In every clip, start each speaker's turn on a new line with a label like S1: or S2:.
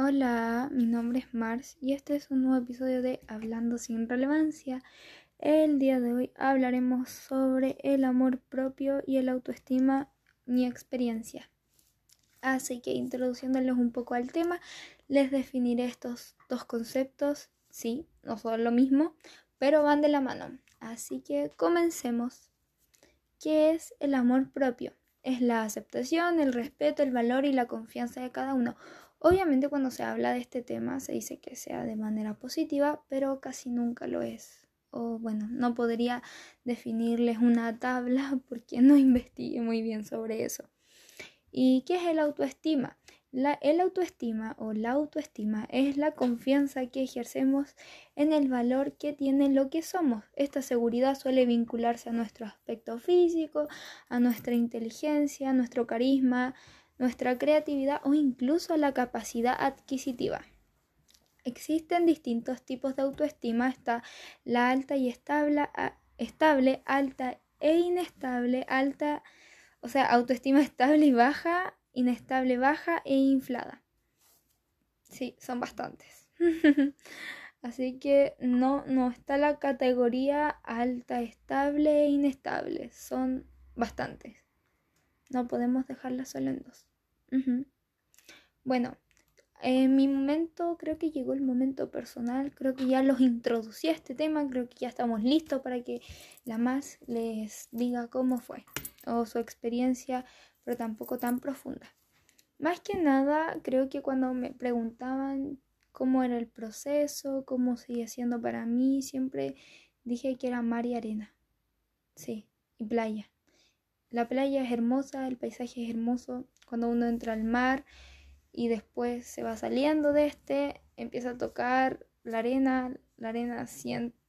S1: Hola, mi nombre es Mars y este es un nuevo episodio de Hablando sin relevancia. El día de hoy hablaremos sobre el amor propio y el autoestima, mi experiencia. Así que introduciéndoles un poco al tema, les definiré estos dos conceptos. Sí, no son lo mismo, pero van de la mano. Así que comencemos. ¿Qué es el amor propio? Es la aceptación, el respeto, el valor y la confianza de cada uno Obviamente cuando se habla de este tema se dice que sea de manera positiva, pero casi nunca lo es. O bueno, no podría definirles una tabla porque no investigué muy bien sobre eso. ¿Y qué es el autoestima? La, el autoestima o la autoestima es la confianza que ejercemos en el valor que tiene lo que somos. Esta seguridad suele vincularse a nuestro aspecto físico, a nuestra inteligencia, a nuestro carisma, nuestra creatividad o incluso la capacidad adquisitiva. Existen distintos tipos de autoestima, está la alta y estable, estable, alta e inestable, alta, o sea, autoestima estable y baja, inestable, baja e inflada. Sí, son bastantes. Así que no, no está la categoría alta, estable e inestable. Son bastantes. No podemos dejarla solo en dos. Bueno, en mi momento creo que llegó el momento personal, creo que ya los introducí a este tema, creo que ya estamos listos para que la más les diga cómo fue o su experiencia, pero tampoco tan profunda. Más que nada, creo que cuando me preguntaban cómo era el proceso, cómo seguía siendo para mí, siempre dije que era mar y arena. Sí, y playa. La playa es hermosa, el paisaje es hermoso. Cuando uno entra al mar y después se va saliendo de este, empieza a tocar la arena, la arena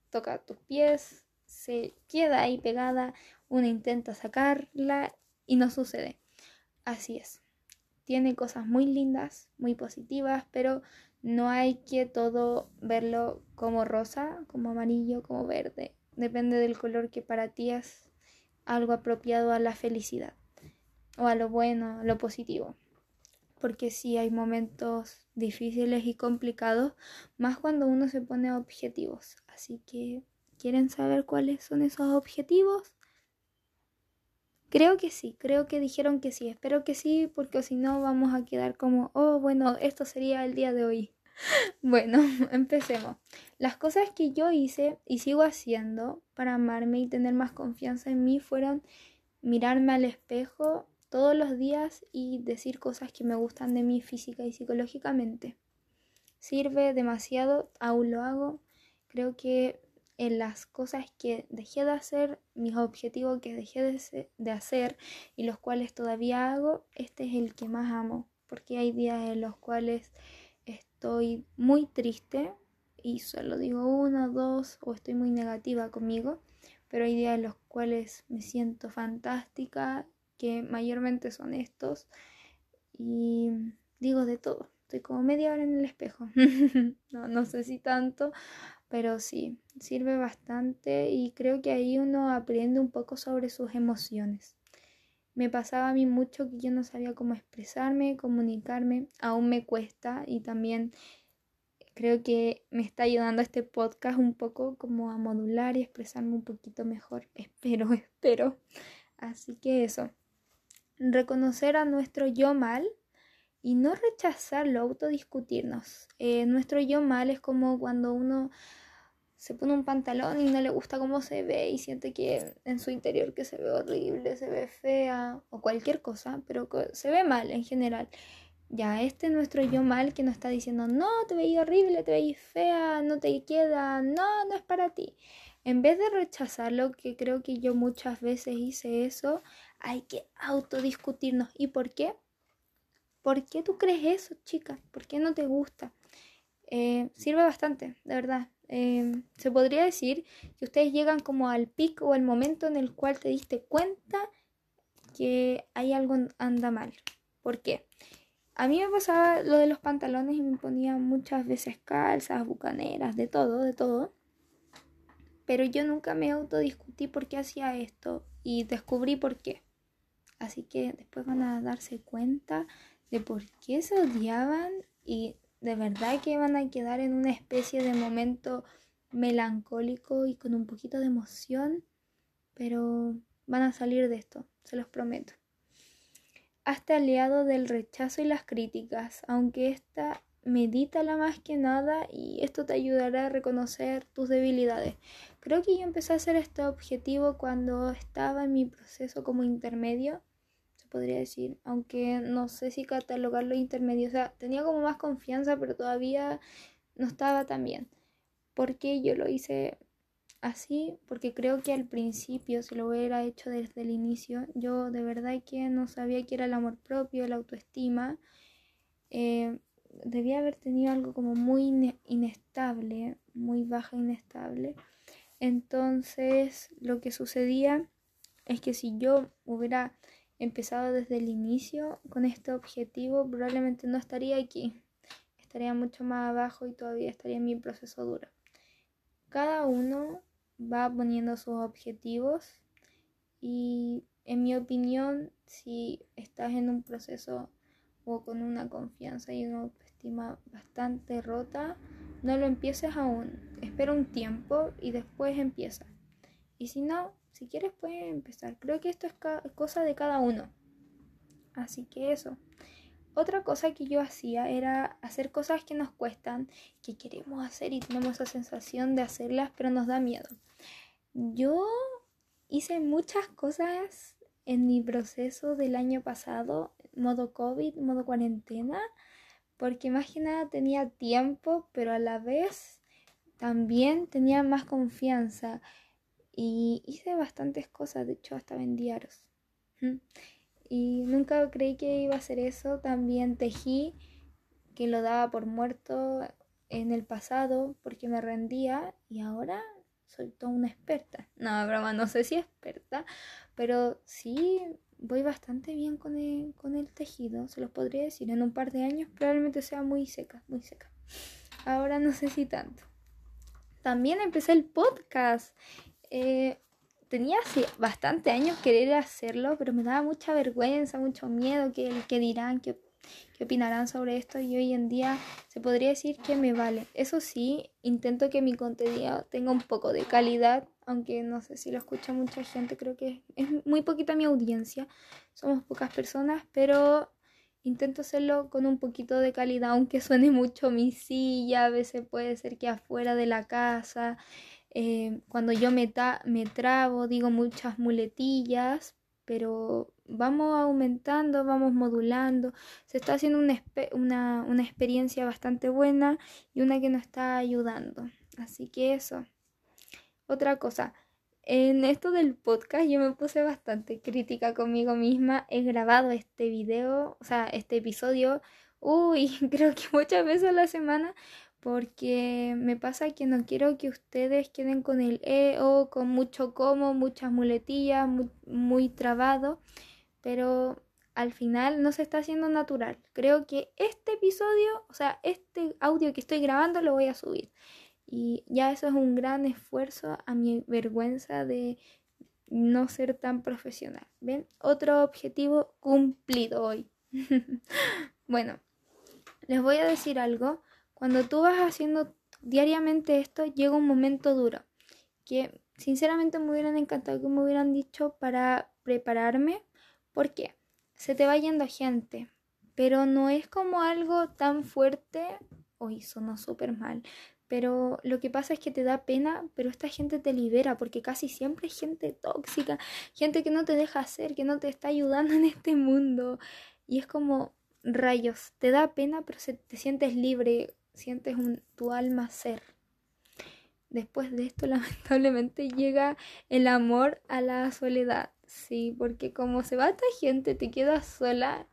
S1: toca tus pies, se queda ahí pegada, uno intenta sacarla y no sucede. Así es. Tiene cosas muy lindas, muy positivas, pero no hay que todo verlo como rosa, como amarillo, como verde. Depende del color que para ti es algo apropiado a la felicidad o a lo bueno, lo positivo. Porque sí hay momentos difíciles y complicados, más cuando uno se pone objetivos. Así que, ¿quieren saber cuáles son esos objetivos? Creo que sí, creo que dijeron que sí, espero que sí, porque si no vamos a quedar como, oh, bueno, esto sería el día de hoy. Bueno, empecemos. Las cosas que yo hice y sigo haciendo para amarme y tener más confianza en mí fueron mirarme al espejo todos los días y decir cosas que me gustan de mí física y psicológicamente. Sirve demasiado, aún lo hago. Creo que en las cosas que dejé de hacer, mis objetivos que dejé de, de hacer y los cuales todavía hago, este es el que más amo, porque hay días en los cuales estoy muy triste y solo digo uno, dos o estoy muy negativa conmigo, pero hay días en los cuales me siento fantástica, que mayormente son estos, y digo de todo. Estoy como media hora en el espejo. no, no sé si tanto, pero sí, sirve bastante y creo que ahí uno aprende un poco sobre sus emociones. Me pasaba a mí mucho que yo no sabía cómo expresarme, comunicarme, aún me cuesta y también creo que me está ayudando este podcast un poco como a modular y expresarme un poquito mejor. Espero, espero. Así que eso. Reconocer a nuestro yo mal y no rechazarlo, autodiscutirnos. Eh, nuestro yo mal es como cuando uno se pone un pantalón y no le gusta cómo se ve y siente que en su interior que se ve horrible, se ve fea o cualquier cosa, pero se ve mal en general. Ya, este es nuestro yo mal que nos está diciendo, no, te veis horrible, te veis fea, no te queda, no, no es para ti. En vez de rechazarlo, que creo que yo muchas veces hice eso, hay que autodiscutirnos. ¿Y por qué? ¿Por qué tú crees eso, chica? ¿Por qué no te gusta? Eh, sirve bastante, de verdad. Em, se podría decir que ustedes llegan como al pico o al momento en el cual te diste cuenta que hay algo anda mal. ¿Por qué? A mí me pasaba lo de los pantalones y me ponía muchas veces calzas, bucaneras, de todo, de todo. Pero yo nunca me autodiscutí por qué hacía esto y descubrí por qué. Así que después van a darse cuenta de por qué se odiaban y de verdad que van a quedar en una especie de momento melancólico y con un poquito de emoción, pero van a salir de esto, se los prometo. Hazte aliado del rechazo y las críticas, aunque esta medítala más que nada y esto te ayudará a reconocer tus debilidades. Creo que yo empecé a hacer este objetivo cuando estaba en mi proceso como intermedio, podría decir, aunque no sé si catalogarlo intermedio, o sea, tenía como más confianza, pero todavía no estaba tan bien. porque yo lo hice así? Porque creo que al principio, si lo hubiera hecho desde el inicio, yo de verdad que no sabía qué era el amor propio, la autoestima. Eh, debía haber tenido algo como muy inestable, muy baja inestable. Entonces, lo que sucedía es que si yo hubiera empezado desde el inicio con este objetivo, probablemente no estaría aquí. Estaría mucho más abajo y todavía estaría en mi proceso duro. Cada uno va poniendo sus objetivos y en mi opinión, si estás en un proceso o con una confianza y una autoestima bastante rota, no lo empieces aún. Espera un tiempo y después empieza. Y si no, si quieres puedes empezar. Creo que esto es cosa de cada uno. Así que eso. Otra cosa que yo hacía era hacer cosas que nos cuestan, que queremos hacer y tenemos esa sensación de hacerlas, pero nos da miedo. Yo hice muchas cosas en mi proceso del año pasado, modo COVID, modo cuarentena, porque más que nada tenía tiempo, pero a la vez también tenía más confianza y hice bastantes cosas, de hecho hasta vendí aros. Y nunca creí que iba a hacer eso, también tejí, que lo daba por muerto en el pasado porque me rendía y ahora soy toda una experta. No, broma, no sé si experta, pero sí voy bastante bien con el, con el tejido, se los podría decir. En un par de años probablemente sea muy seca, muy seca. Ahora no sé si tanto. También empecé el podcast. Eh, tenía hace bastante años querer hacerlo, pero me daba mucha vergüenza, mucho miedo que, que dirán, que qué opinarán sobre esto y hoy en día se podría decir que me vale. Eso sí, intento que mi contenido tenga un poco de calidad, aunque no sé si lo escucha mucha gente, creo que es muy poquita mi audiencia, somos pocas personas, pero intento hacerlo con un poquito de calidad, aunque suene mucho mi silla, a veces puede ser que afuera de la casa. Eh, cuando yo me, me trabo, digo muchas muletillas, pero vamos aumentando, vamos modulando, se está haciendo una, una, experiencia bastante buena y una que nos está ayudando. Así que eso. Otra cosa, en esto del podcast yo me puse bastante crítica conmigo misma. He grabado este video, o sea, este episodio, uy, creo que muchas veces a la semana porque me pasa que no quiero que ustedes queden con el E o con mucho como, muchas muletillas, muy, trabado, pero al final no se está haciendo natural. Creo que este episodio, o sea, este audio que estoy grabando lo voy a subir. Y ya eso es un gran esfuerzo a mi vergüenza de no ser tan profesional. ¿Ven? Otro objetivo cumplido hoy. bueno, les voy a decir algo cuando tú vas haciendo diariamente esto, llega un momento duro que sinceramente me hubieran encantado que me hubieran dicho para prepararme. porque Se te va yendo gente, pero no es como algo tan fuerte. Hoy sonó súper mal. Pero lo que pasa es que te da pena, pero esta gente te libera, porque casi siempre es gente tóxica, gente que no te deja hacer, que no te está ayudando en este mundo. Y es como rayos, te da pena, pero se, te sientes libre sientes un, tu alma ser. Después de esto, lamentablemente, llega el amor a la soledad, sí, porque como se va esta gente, te quedas sola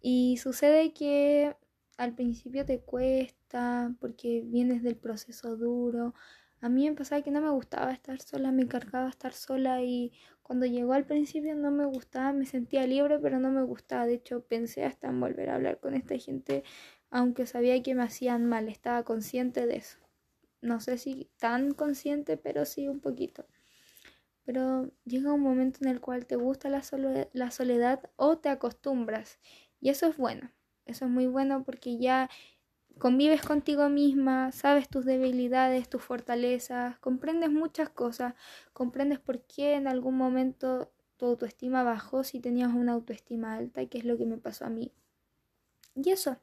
S1: y sucede que al principio te cuesta porque vienes del proceso duro. A mí me pasaba que no me gustaba estar sola, me encargaba estar sola y cuando llegó al principio no me gustaba, me sentía libre, pero no me gustaba. De hecho, pensé hasta en volver a hablar con esta gente aunque sabía que me hacían mal, estaba consciente de eso. No sé si tan consciente, pero sí un poquito. Pero llega un momento en el cual te gusta la, soledad o te acostumbras. Y eso es bueno. Eso es muy bueno porque ya convives contigo misma, sabes tus debilidades, tus fortalezas, comprendes muchas cosas, comprendes por qué en algún momento tu autoestima bajó si tenías una autoestima alta, que es lo que me pasó a mí. Y eso.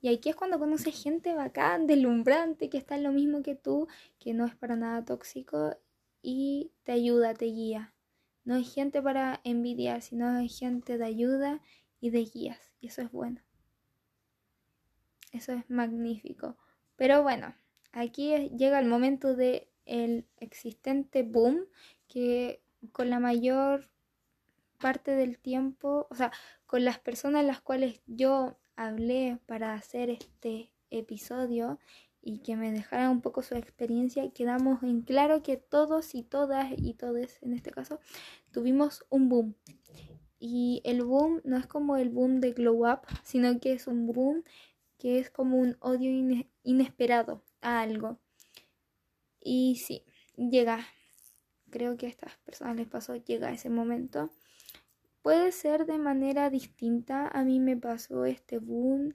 S1: Y aquí es cuando conoces gente bacán, deslumbrante, que está en lo mismo que tú, que no es para nada tóxico y te ayuda, te guía. No es gente para envidiar, sino es gente de ayuda y de guías. Y eso es bueno. Eso es magnífico. Pero bueno, aquí llega el momento de existente boom que con la mayor parte del tiempo, o sea, con las personas las cuales yo hablé para hacer este episodio y que me dejaran un poco su experiencia, quedamos en claro que todos y todas y todos en este caso tuvimos un boom. Y el boom no es como el boom de Glow Up, sino que es un boom que es como un odio inesperado a algo. Y sí, llega. Creo que a estas personas les pasó, llega ese momento. Puede ser de manera distinta. A mí me pasó este boom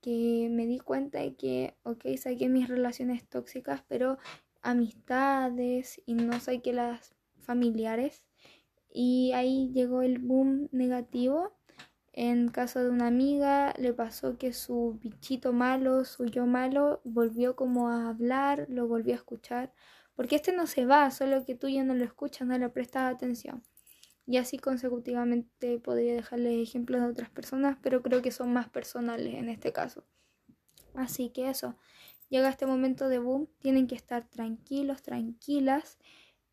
S1: que me di cuenta de que, ok, saqué mis relaciones tóxicas, pero amistades y no saqué las familiares. Y ahí llegó el boom negativo en caso de una amiga le pasó que su bichito malo, su yo malo, volvió como a hablar, lo volvió a escuchar. Porque este no se va, solo que tú ya no lo escuchas, no le prestas atención. Y así consecutivamente podría dejarles ejemplos de otras personas, pero creo que son más personales en este caso. Así que eso, llega este momento de boom, tienen que estar tranquilos, tranquilas,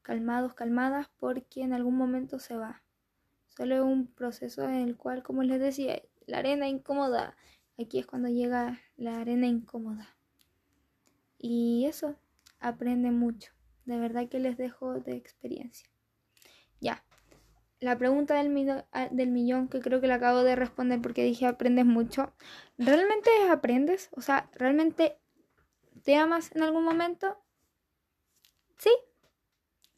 S1: calmados, calmadas, porque en algún momento se va. Solo es un proceso en el cual, como les decía, la arena incómoda. Aquí es cuando llega la arena incómoda. Y eso, aprende mucho. De verdad que les dejo de experiencia. Ya. La pregunta del, ah, del millón, que creo que la acabo de responder porque dije aprendes mucho. ¿Realmente aprendes? O sea, ¿realmente te amas en algún momento? Sí,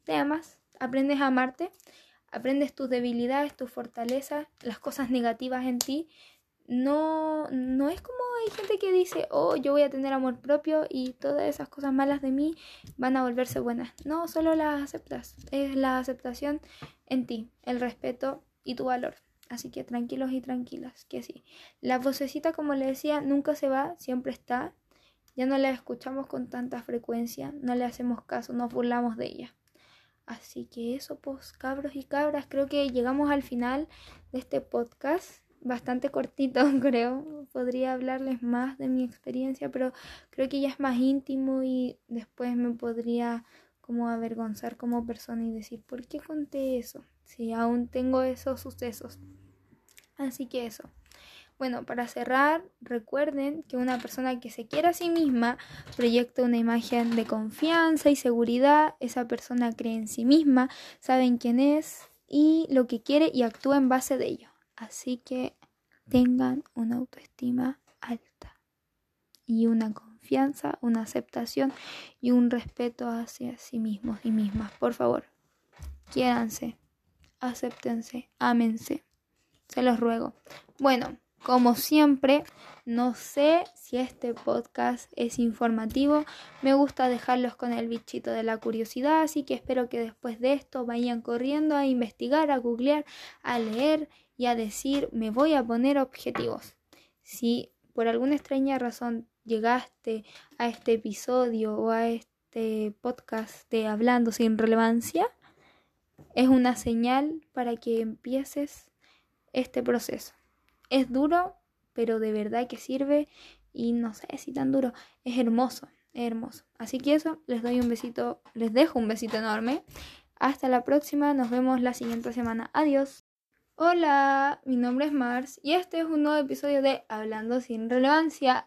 S1: te amas. Aprendes a amarte aprendes tus debilidades, tus fortalezas, las cosas negativas en ti. No, no es como hay gente que dice, oh, yo voy a tener amor propio y todas esas cosas malas de mí van a volverse buenas. No, solo las aceptas. Es la aceptación en ti, el respeto y tu valor. Así que tranquilos y tranquilas, que sí. La vocecita, como le decía, nunca se va, siempre está. Ya no la escuchamos con tanta frecuencia, no le hacemos caso, nos burlamos de ella. Así que eso, pues, cabros y cabras, creo que llegamos al final de este podcast. Bastante cortito, creo. Podría hablarles más de mi experiencia, pero creo que ya es más íntimo y después me podría como avergonzar como persona y decir, ¿por qué conté eso? Si aún tengo esos sucesos. Así que eso. Bueno, para cerrar, recuerden que una persona que se quiere a sí misma proyecta una imagen de confianza y seguridad. Esa persona cree en sí misma, saben quién es y lo que quiere y actúa en base de ello. Así que tengan una autoestima alta y una confianza, una aceptación y un respeto hacia sí mismos y mismas. Por favor, quiéranse, acéptense, ámense. Se los ruego. Bueno, como siempre, no sé si este podcast es informativo. Me gusta dejarlos con el bichito de la curiosidad, así que espero que después de esto vayan corriendo a investigar, a googlear, a leer y a decir, me voy a poner objetivos. Si por alguna extraña razón llegaste a este episodio o a este podcast de Hablando sin relevancia, es una señal para que empieces este proceso. Es duro, pero de verdad que sirve y no sé si tan duro, es hermoso, es hermoso. Así que eso, les doy un besito, les dejo un besito enorme. Hasta la próxima, nos vemos la siguiente semana. Adiós. Hola, mi nombre es Mars y este es un nuevo episodio de Hablando sin relevancia.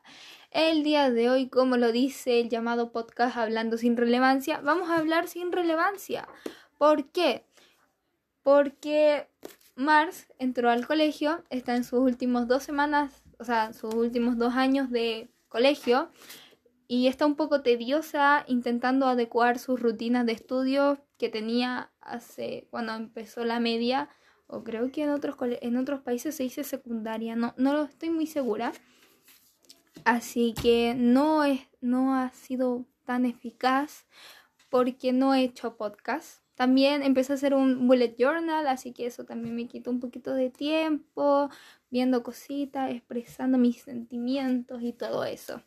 S1: El día de hoy, como lo dice el llamado podcast Hablando sin relevancia, vamos a hablar sin relevancia. ¿Por qué? Porque Mars entró al colegio, está en sus últimos dos semanas, o sea, sus últimos dos años de colegio y está un poco tediosa intentando adecuar sus rutinas de estudio que tenía hace cuando empezó la media o creo que en otros, en otros países se dice secundaria, no, no lo estoy muy segura. Así que no, es, no ha sido tan eficaz porque no he hecho podcast. También empecé a hacer un bullet journal, así que eso también me quitó un poquito de tiempo, viendo cositas, expresando mis sentimientos y todo eso.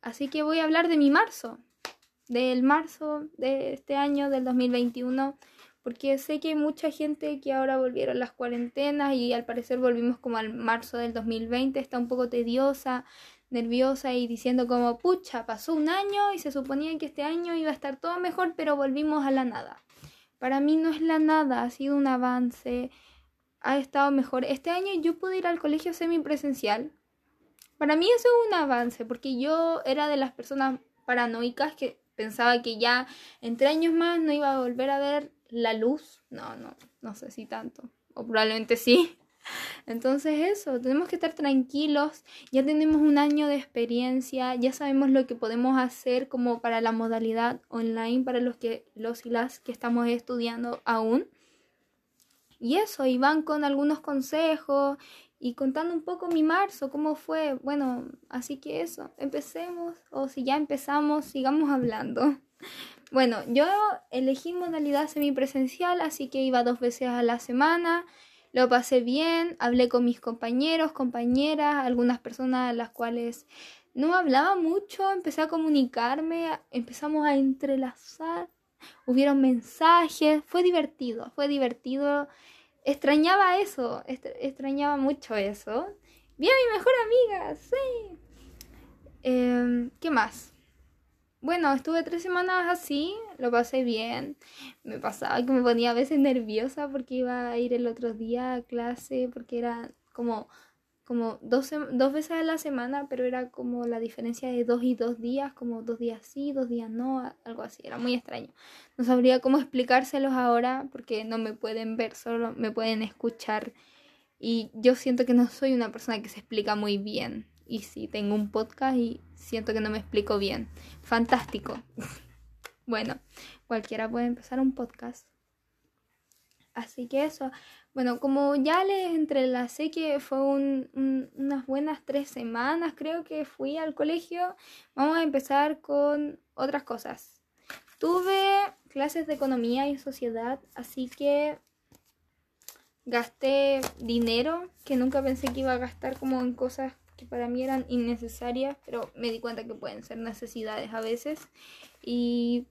S1: Así que voy a hablar de mi marzo, del marzo de este año, del 2021, porque sé que hay mucha gente que ahora volvieron las cuarentenas y al parecer volvimos como al marzo del 2020, está un poco tediosa, nerviosa y diciendo como, pucha, pasó un año y se suponía que este año iba a estar todo mejor, pero volvimos a la nada. Para mí no es la nada, ha sido un avance, ha estado mejor. Este año yo pude ir al colegio semipresencial. Para mí eso es un avance, porque yo era de las personas paranoicas que pensaba que ya entre años más no iba a volver a ver la luz. No, no, no sé si tanto. O probablemente sí. Entonces eso, tenemos que estar tranquilos, ya tenemos un año de experiencia, ya sabemos lo que podemos hacer como para la modalidad online para los que los y las que estamos estudiando aún. Y eso, y van con algunos consejos y contando un poco mi marzo, cómo fue. Bueno, así que eso, empecemos o si ya empezamos, sigamos hablando. Bueno, yo elegí modalidad semipresencial, así que iba dos veces a la semana. Lo pasé bien, hablé con mis compañeros, compañeras, algunas personas a las cuales no hablaba mucho, empecé a comunicarme, empezamos a entrelazar, hubieron mensajes, fue divertido, fue divertido. Extrañaba eso, extrañaba mucho eso. Vi a mi mejor amiga, sí. Em, ¿Qué más? Bueno, estuve tres semanas así, lo pasé bien. Me pasaba que me ponía a veces nerviosa porque iba a ir el otro día a clase, porque era como, como dos, dos veces a la semana, pero era como la diferencia de dos y dos días, como dos días sí, dos días no, algo así, era muy extraño. No sabría cómo explicárselos ahora porque no me pueden ver, solo me pueden escuchar. Y yo siento que no soy una persona que se explica muy bien y sí, tengo un podcast y siento que no me explico bien. Fantástico. bueno, cualquiera puede empezar un podcast. Así que eso. Bueno, como ya les entrelacé que fue unas buenas tres semanas, creo que fui al colegio, vamos a empezar con otras cosas. Tuve clases de economía y sociedad, así que gasté dinero que nunca pensé que iba a gastar como en cosas para mí eran innecesarias, pero me di cuenta que pueden ser necesidades a veces. Y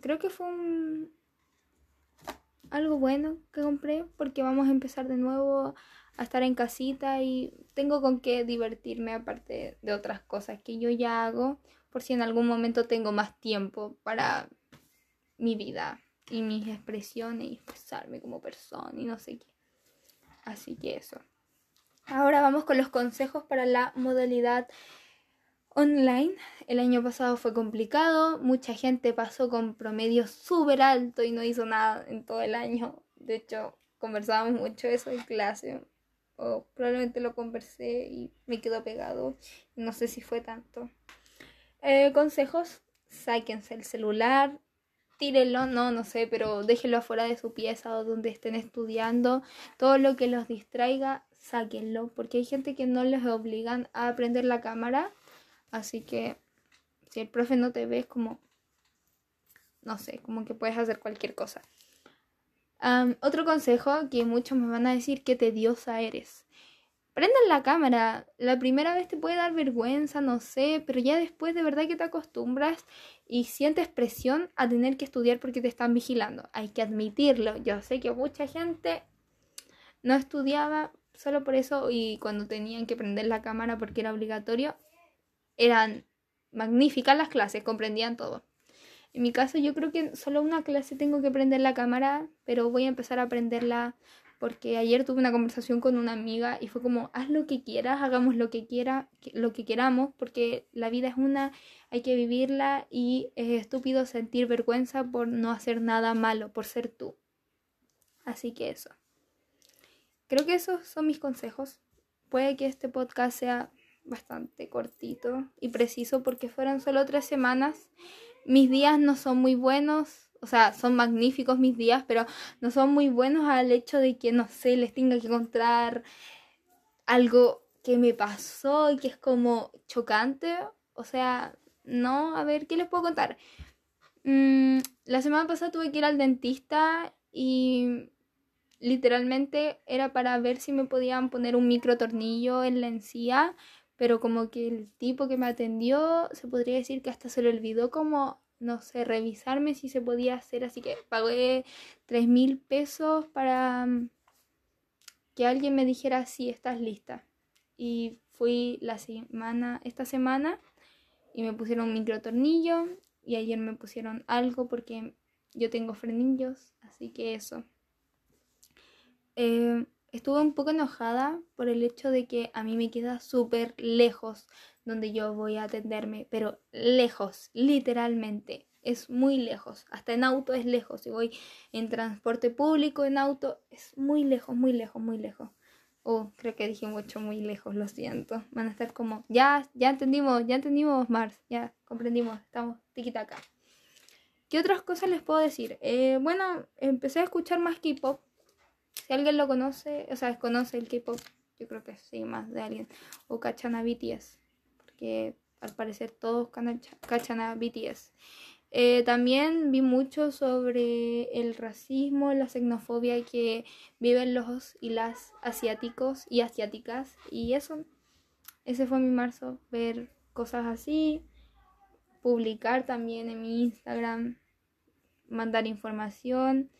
S1: creo que fue algo bueno que compré porque vamos a empezar de nuevo a estar en casita y tengo con qué divertirme aparte de otras cosas que yo ya hago por si en algún momento tengo más tiempo para mi vida y mis expresiones y expresarme como persona y no sé qué. Así que eso. Ahora vamos con los consejos para la modalidad online. El año pasado fue complicado, mucha gente pasó con promedio súper alto y no hizo nada en todo el año. De hecho, conversábamos mucho eso en clase. O probablemente lo conversé y me quedó pegado. No sé si fue tanto. Eh, consejos, sáquense el celular, tírenlo, no, no sé, pero déjenlo afuera de su pieza o donde estén estudiando. Todo lo que los distraiga, sáquenlo, porque hay gente que no les obligan a prender la cámara, así que si el profe no te ve es como, no sé, como que puedes hacer cualquier cosa. otro consejo que muchos me van a decir que tediosa eres. Prendan la cámara. La primera vez te puede dar vergüenza, no sé, pero ya después de verdad que te acostumbras y sientes presión a tener que estudiar porque te están vigilando. Hay que admitirlo. Yo sé que mucha gente no estudiaba solo por eso y cuando tenían que prender la cámara porque era obligatorio, eran magníficas las clases, comprendían todo. En mi caso yo creo que solo una clase tengo que prender la cámara, pero voy a empezar a aprenderla porque ayer tuve una conversación con una amiga y fue como, haz lo que quieras, hagamos lo que quiera, lo que queramos, porque la vida es una, hay que vivirla y es estúpido sentir vergüenza por no hacer nada malo, por ser tú. Así que eso. Creo que esos son mis consejos. Puede que este podcast sea bastante cortito y preciso porque fueron solo tres semanas. Mis días no son muy buenos o sea, son magníficos mis días, pero no son muy buenos al hecho de que, no sé, les tenga que encontrar algo que me pasó y que es como chocante. O sea, no, a ver, ¿qué les puedo contar? Mm, la semana pasada tuve que ir al dentista y literalmente era para ver si me podían poner un micro tornillo en la encía, pero como que el tipo que me atendió se podría decir que hasta se le olvidó como no sé, revisarme si se podía hacer, así que pagué tres mil pesos para mm, que alguien me dijera si estás lista. Y fui la semana, esta semana, y me pusieron un micro tornillo, y ayer me pusieron algo porque yo tengo frenillos, así que eso. Eh, estuve un poco enojada por el hecho de que a mí me queda súper lejos donde yo voy a atenderme, pero lejos, literalmente, es muy lejos. Hasta en auto es lejos. Si voy en transporte público, en auto, es muy lejos, muy lejos, muy lejos. Oh, creo que dije mucho muy lejos, lo siento. Van a estar como, ya, ya entendimos, ya entendimos, Mars, ya comprendimos, estamos tiquita acá. ¿Qué otras cosas les puedo decir? Eh, bueno, empecé a escuchar más K-pop. Si alguien lo conoce, o sea, desconoce el K-pop, yo creo que sí, más de alguien. O cachan BTS que al parecer todos cachan a BTS. Eh, también vi mucho sobre el racismo, la xenofobia que viven los y las asiáticos y asiáticas. Y eso, ese fue mi marzo, ver cosas así, publicar también en mi Instagram, mandar información.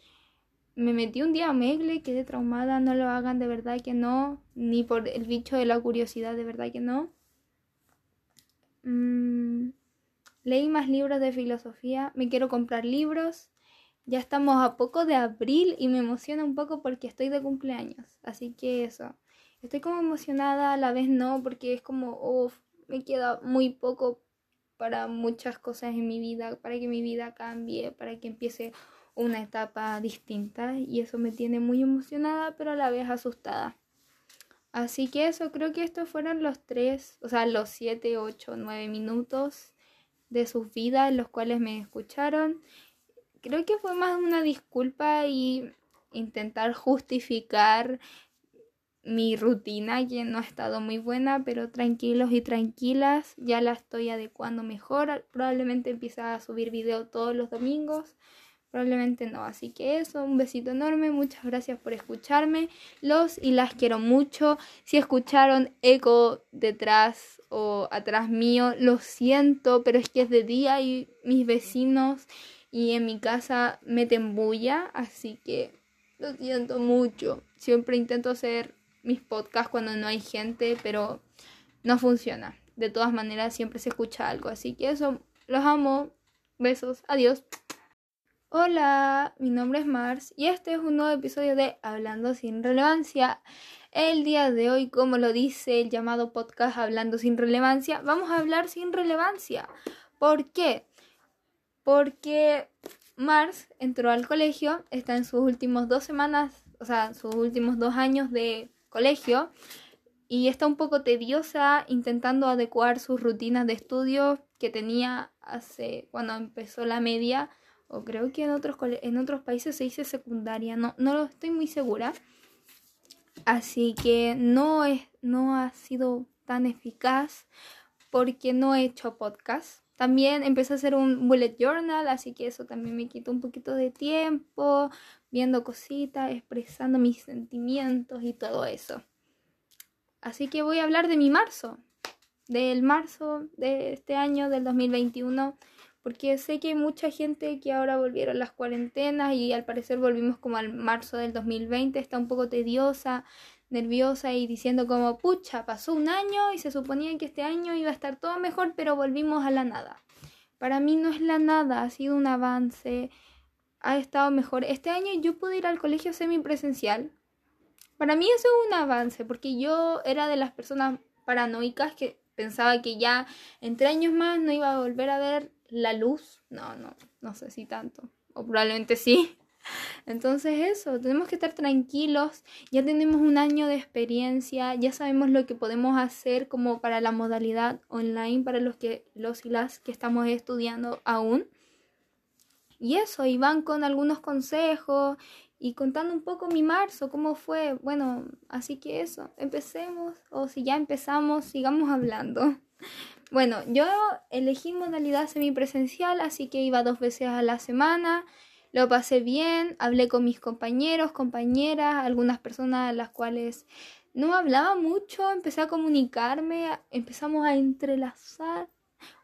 S1: Me metí un día a Megle, quedé traumada, no lo hagan, de verdad que no, ni por el bicho de la curiosidad, de verdad que no. Mm, leí más libros de filosofía, me quiero comprar libros. Ya estamos a poco de abril y me emociona un poco porque estoy de cumpleaños. Así que eso. Estoy como emocionada, a la vez no, porque es como, uff, me queda muy poco para muchas cosas en mi vida, para que mi vida cambie, para que empiece una etapa distinta. Y eso me tiene muy emocionada, pero a la vez asustada. Así que eso, creo que estos fueron los tres, o sea, los siete, ocho, nueve minutos de sus vidas en los cuales me escucharon. Creo que fue más una disculpa y intentar justificar mi rutina que no ha estado muy buena, pero tranquilos y tranquilas, ya la estoy adecuando mejor. Probablemente empiece a subir video todos los domingos Probablemente no. Así que eso, un besito enorme. Muchas gracias por escucharme. Los y las quiero mucho. Si escucharon eco detrás o atrás mío, lo siento, pero es que es de día y mis vecinos y en mi casa meten bulla. Así que lo siento mucho. Siempre intento hacer mis podcasts cuando no hay gente, pero no funciona. De todas maneras, siempre se escucha algo. Así que eso, los amo. Besos. Adiós. Hola, mi nombre es Mars y este es un nuevo episodio de Hablando sin relevancia. El día de hoy, como lo dice el llamado podcast Hablando sin relevancia, vamos a hablar sin relevancia. ¿Por qué? Porque Mars entró al colegio, está en sus últimos dos semanas, o sea, sus últimos dos años de colegio y está un poco tediosa intentando adecuar sus rutinas de estudio que tenía hace cuando empezó la media o creo que en otros, en otros países se dice secundaria, no, no lo estoy muy segura. Así que no, es, no ha sido tan eficaz porque no he hecho podcast. También empecé a hacer un bullet journal, así que eso también me quitó un poquito de tiempo, viendo cositas, expresando mis sentimientos y todo eso. Así que voy a hablar de mi marzo, del marzo de este año, del 2021 porque sé que hay mucha gente que ahora volvieron las cuarentenas y al parecer volvimos como al marzo del 2020, está un poco tediosa, nerviosa y diciendo como, pucha, pasó un año y se suponía que este año iba a estar todo mejor, pero volvimos a la nada. Para mí no es la nada, ha sido un avance, ha estado mejor. Este año yo pude ir al colegio semipresencial. Para mí eso es un avance, porque yo era de las personas paranoicas que pensaba que ya entre años más no iba a volver a ver la luz, no, no, no sé si tanto, o probablemente sí. Entonces eso, tenemos que estar tranquilos, ya tenemos un año de experiencia, ya sabemos lo que podemos hacer como para la modalidad online para los que los y las que estamos estudiando aún. y eso, y van con algunos consejos y contando un poco mi marzo, cómo fue. Bueno, así que eso, empecemos, o si ya empezamos, sigamos hablando. Bueno, yo elegí modalidad semipresencial, así que iba dos veces a la semana. Lo pasé bien, hablé con mis compañeros, compañeras, algunas personas a las cuales no hablaba mucho, empecé a comunicarme, empezamos a entrelazar,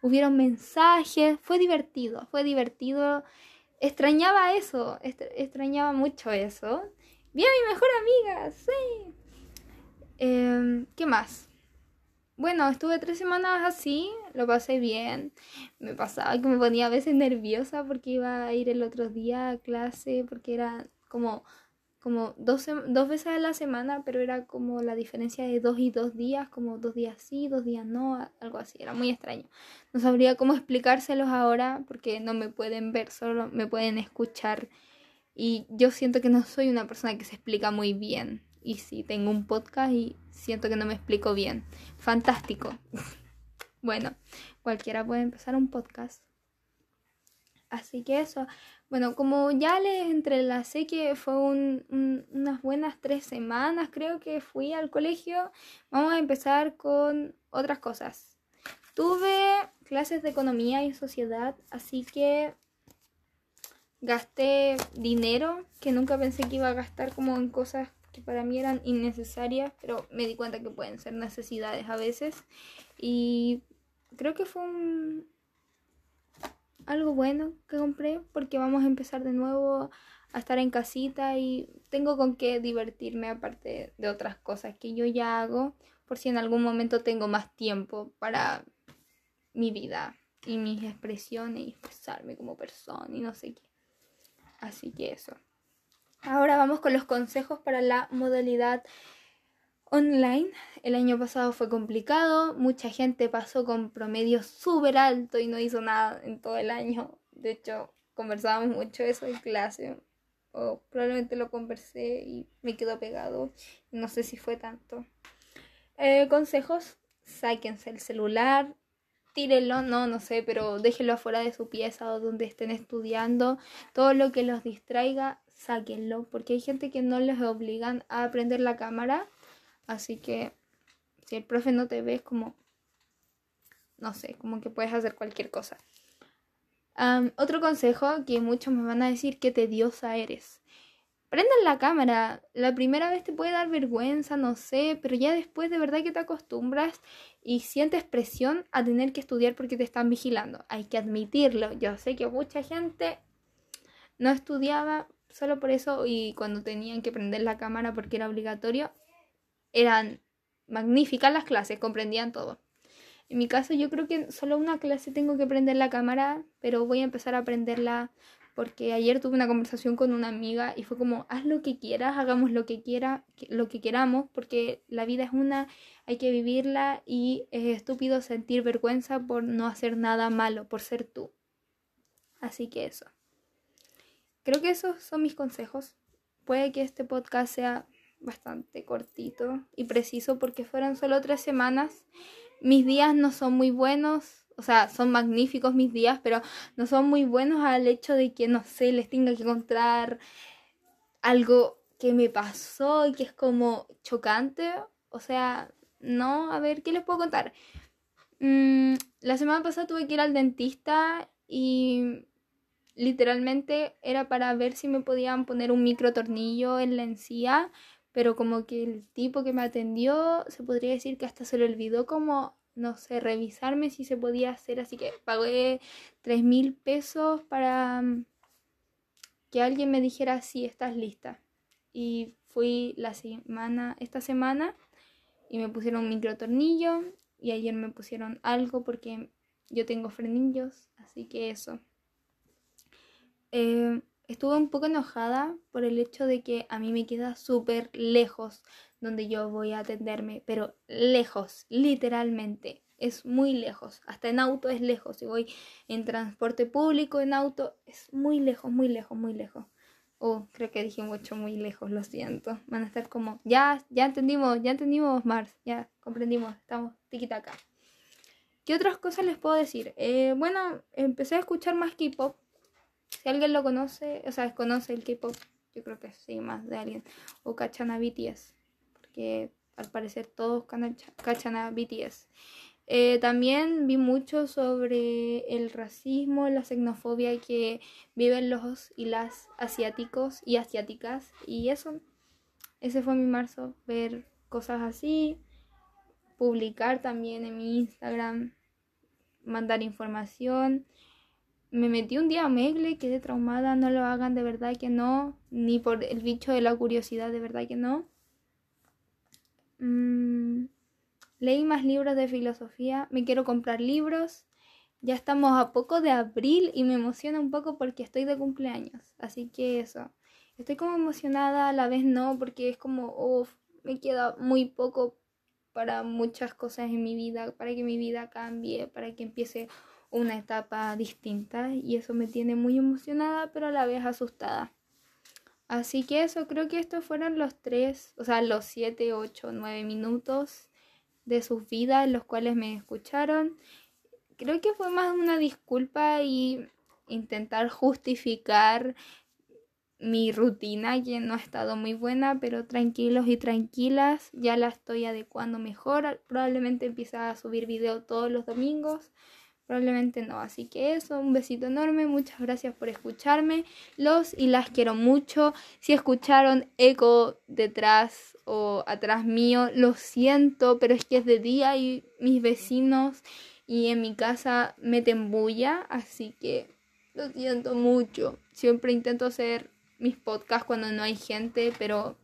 S1: hubieron mensajes, fue divertido, fue divertido. Extrañaba eso, extrañaba mucho eso. Vi a mi mejor amiga, sí. Em, ¿Qué más? Bueno, estuve tres semanas así, lo pasé bien. Me pasaba que me ponía a veces nerviosa porque iba a ir el otro día a clase, porque era como, como dos, dos veces a la semana, pero era como la diferencia de dos y dos días, como dos días sí, dos días no, algo así, era muy extraño. No sabría cómo explicárselos ahora porque no me pueden ver, solo me pueden escuchar. Y yo siento que no soy una persona que se explica muy bien. Y sí, tengo un podcast y siento que no me explico bien. Fantástico. bueno, cualquiera puede empezar un podcast. Así que eso. Bueno, como ya les entrelacé que fue unas buenas tres semanas, creo que fui al colegio, vamos a empezar con otras cosas. Tuve clases de economía y sociedad, así que gasté dinero que nunca pensé que iba a gastar como en cosas para mí eran innecesarias, pero me di cuenta que pueden ser necesidades a veces. Y creo que fue algo bueno que compré porque vamos a empezar de nuevo a estar en casita y tengo con qué divertirme aparte de otras cosas que yo ya hago por si en algún momento tengo más tiempo para mi vida y mis expresiones y expresarme como persona y no sé qué. Así que eso. Ahora vamos con los consejos para la modalidad online. El año pasado fue complicado, mucha gente pasó con promedio súper alto y no hizo nada en todo el año. De hecho, conversábamos mucho eso en clase. O probablemente lo conversé y me quedó pegado. No sé si fue tanto. Eh, consejos, sáquense el celular, tírenlo, no, no sé, pero déjenlo afuera de su pieza o donde estén estudiando. Todo lo que los distraiga, sáquenlo, porque hay gente que no les obligan a prender la cámara, así que si el profe no te ve es como, no sé, como que puedes hacer cualquier cosa. otro consejo que muchos me van a decir que tediosa eres. Prendan la cámara. La primera vez te puede dar vergüenza, no sé, pero ya después de verdad que te acostumbras y sientes presión a tener que estudiar porque te están vigilando. Hay que admitirlo. Yo sé que mucha gente no estudiaba solo por eso y cuando tenían que prender la cámara porque era obligatorio, eran magníficas las clases, comprendían todo. En mi caso yo creo que solo una clase tengo que prender la cámara, pero voy a empezar a aprenderla porque ayer tuve una conversación con una amiga y fue como, haz lo que quieras, hagamos lo que quiera, lo que queramos, porque la vida es una, hay que vivirla y es estúpido sentir vergüenza por no hacer nada malo, por ser tú. Así que eso. Creo que esos son mis consejos. Puede que este podcast sea bastante cortito y preciso porque fueron solo tres semanas. Mis días no son muy buenos, o sea, son magníficos mis días, pero no son muy buenos al hecho de que, no sé, les tenga que encontrar algo que me pasó y que es como chocante. O sea, no, a ver, ¿qué les puedo contar? Mm, la semana pasada tuve que ir al dentista y literalmente era para ver si me podían poner un micro tornillo en la encía, pero como que el tipo que me atendió se podría decir que hasta se le olvidó como, no sé, revisarme si se podía hacer, así que pagué tres mil pesos para mm, que alguien me dijera si estás lista. Y fui la semana, esta semana, y me pusieron un micro tornillo, y ayer me pusieron algo porque yo tengo frenillos, así que eso. Eh, estuve un poco enojada por el hecho de que a mí me queda súper lejos donde yo voy a atenderme, pero lejos, literalmente, es muy lejos. Hasta en auto es lejos. Si voy en transporte público, en auto, es muy lejos, muy lejos, muy lejos. Oh, creo que dije mucho muy lejos, lo siento. Van a estar como, ya, ya entendimos, ya entendimos, Mars, ya comprendimos, estamos tiquita acá. ¿Qué otras cosas les puedo decir? Eh, bueno, empecé a escuchar más K-pop Si alguien lo conoce, o sea, conoce el K-pop, yo creo que sí, más de alguien. O cachan BTS, porque al parecer todos cachan a BTS. Eh, también vi mucho sobre el racismo, la xenofobia que viven los y las asiáticos y asiáticas. Y eso, ese fue mi marzo, ver cosas así, publicar también en mi Instagram, mandar información. Me metí un día a Megle, quedé traumada, no lo hagan, de verdad que no, ni por el bicho de la curiosidad, de verdad que no. Mm, leí más libros de filosofía, me quiero comprar libros. Ya estamos a poco de abril y me emociona un poco porque estoy de cumpleaños. Así que eso. Estoy como emocionada, a la vez no, porque es como, uff, me queda muy poco para muchas cosas en mi vida, para que mi vida cambie, para que empiece una etapa distinta. Y eso me tiene muy emocionada, pero a la vez asustada. Así que eso, creo que estos fueron los tres, o sea, los siete, ocho, nueve minutos de sus vidas en los cuales me escucharon. Creo que fue más una disculpa y intentar justificar mi rutina que no ha estado muy buena, pero tranquilos y tranquilas, ya la estoy adecuando mejor. Probablemente empiece a subir video todos los domingos Probablemente no. Así que eso, un besito enorme. Muchas gracias por escucharme. Los y las quiero mucho. Si escucharon eco detrás o atrás mío, lo siento, pero es que es de día y mis vecinos y en mi casa meten bulla. Así que lo siento mucho. Siempre intento hacer mis podcasts cuando no hay gente, pero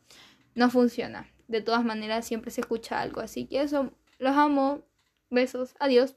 S1: no funciona. De todas maneras, siempre se escucha algo. Así que eso, los amo. Besos. Adiós.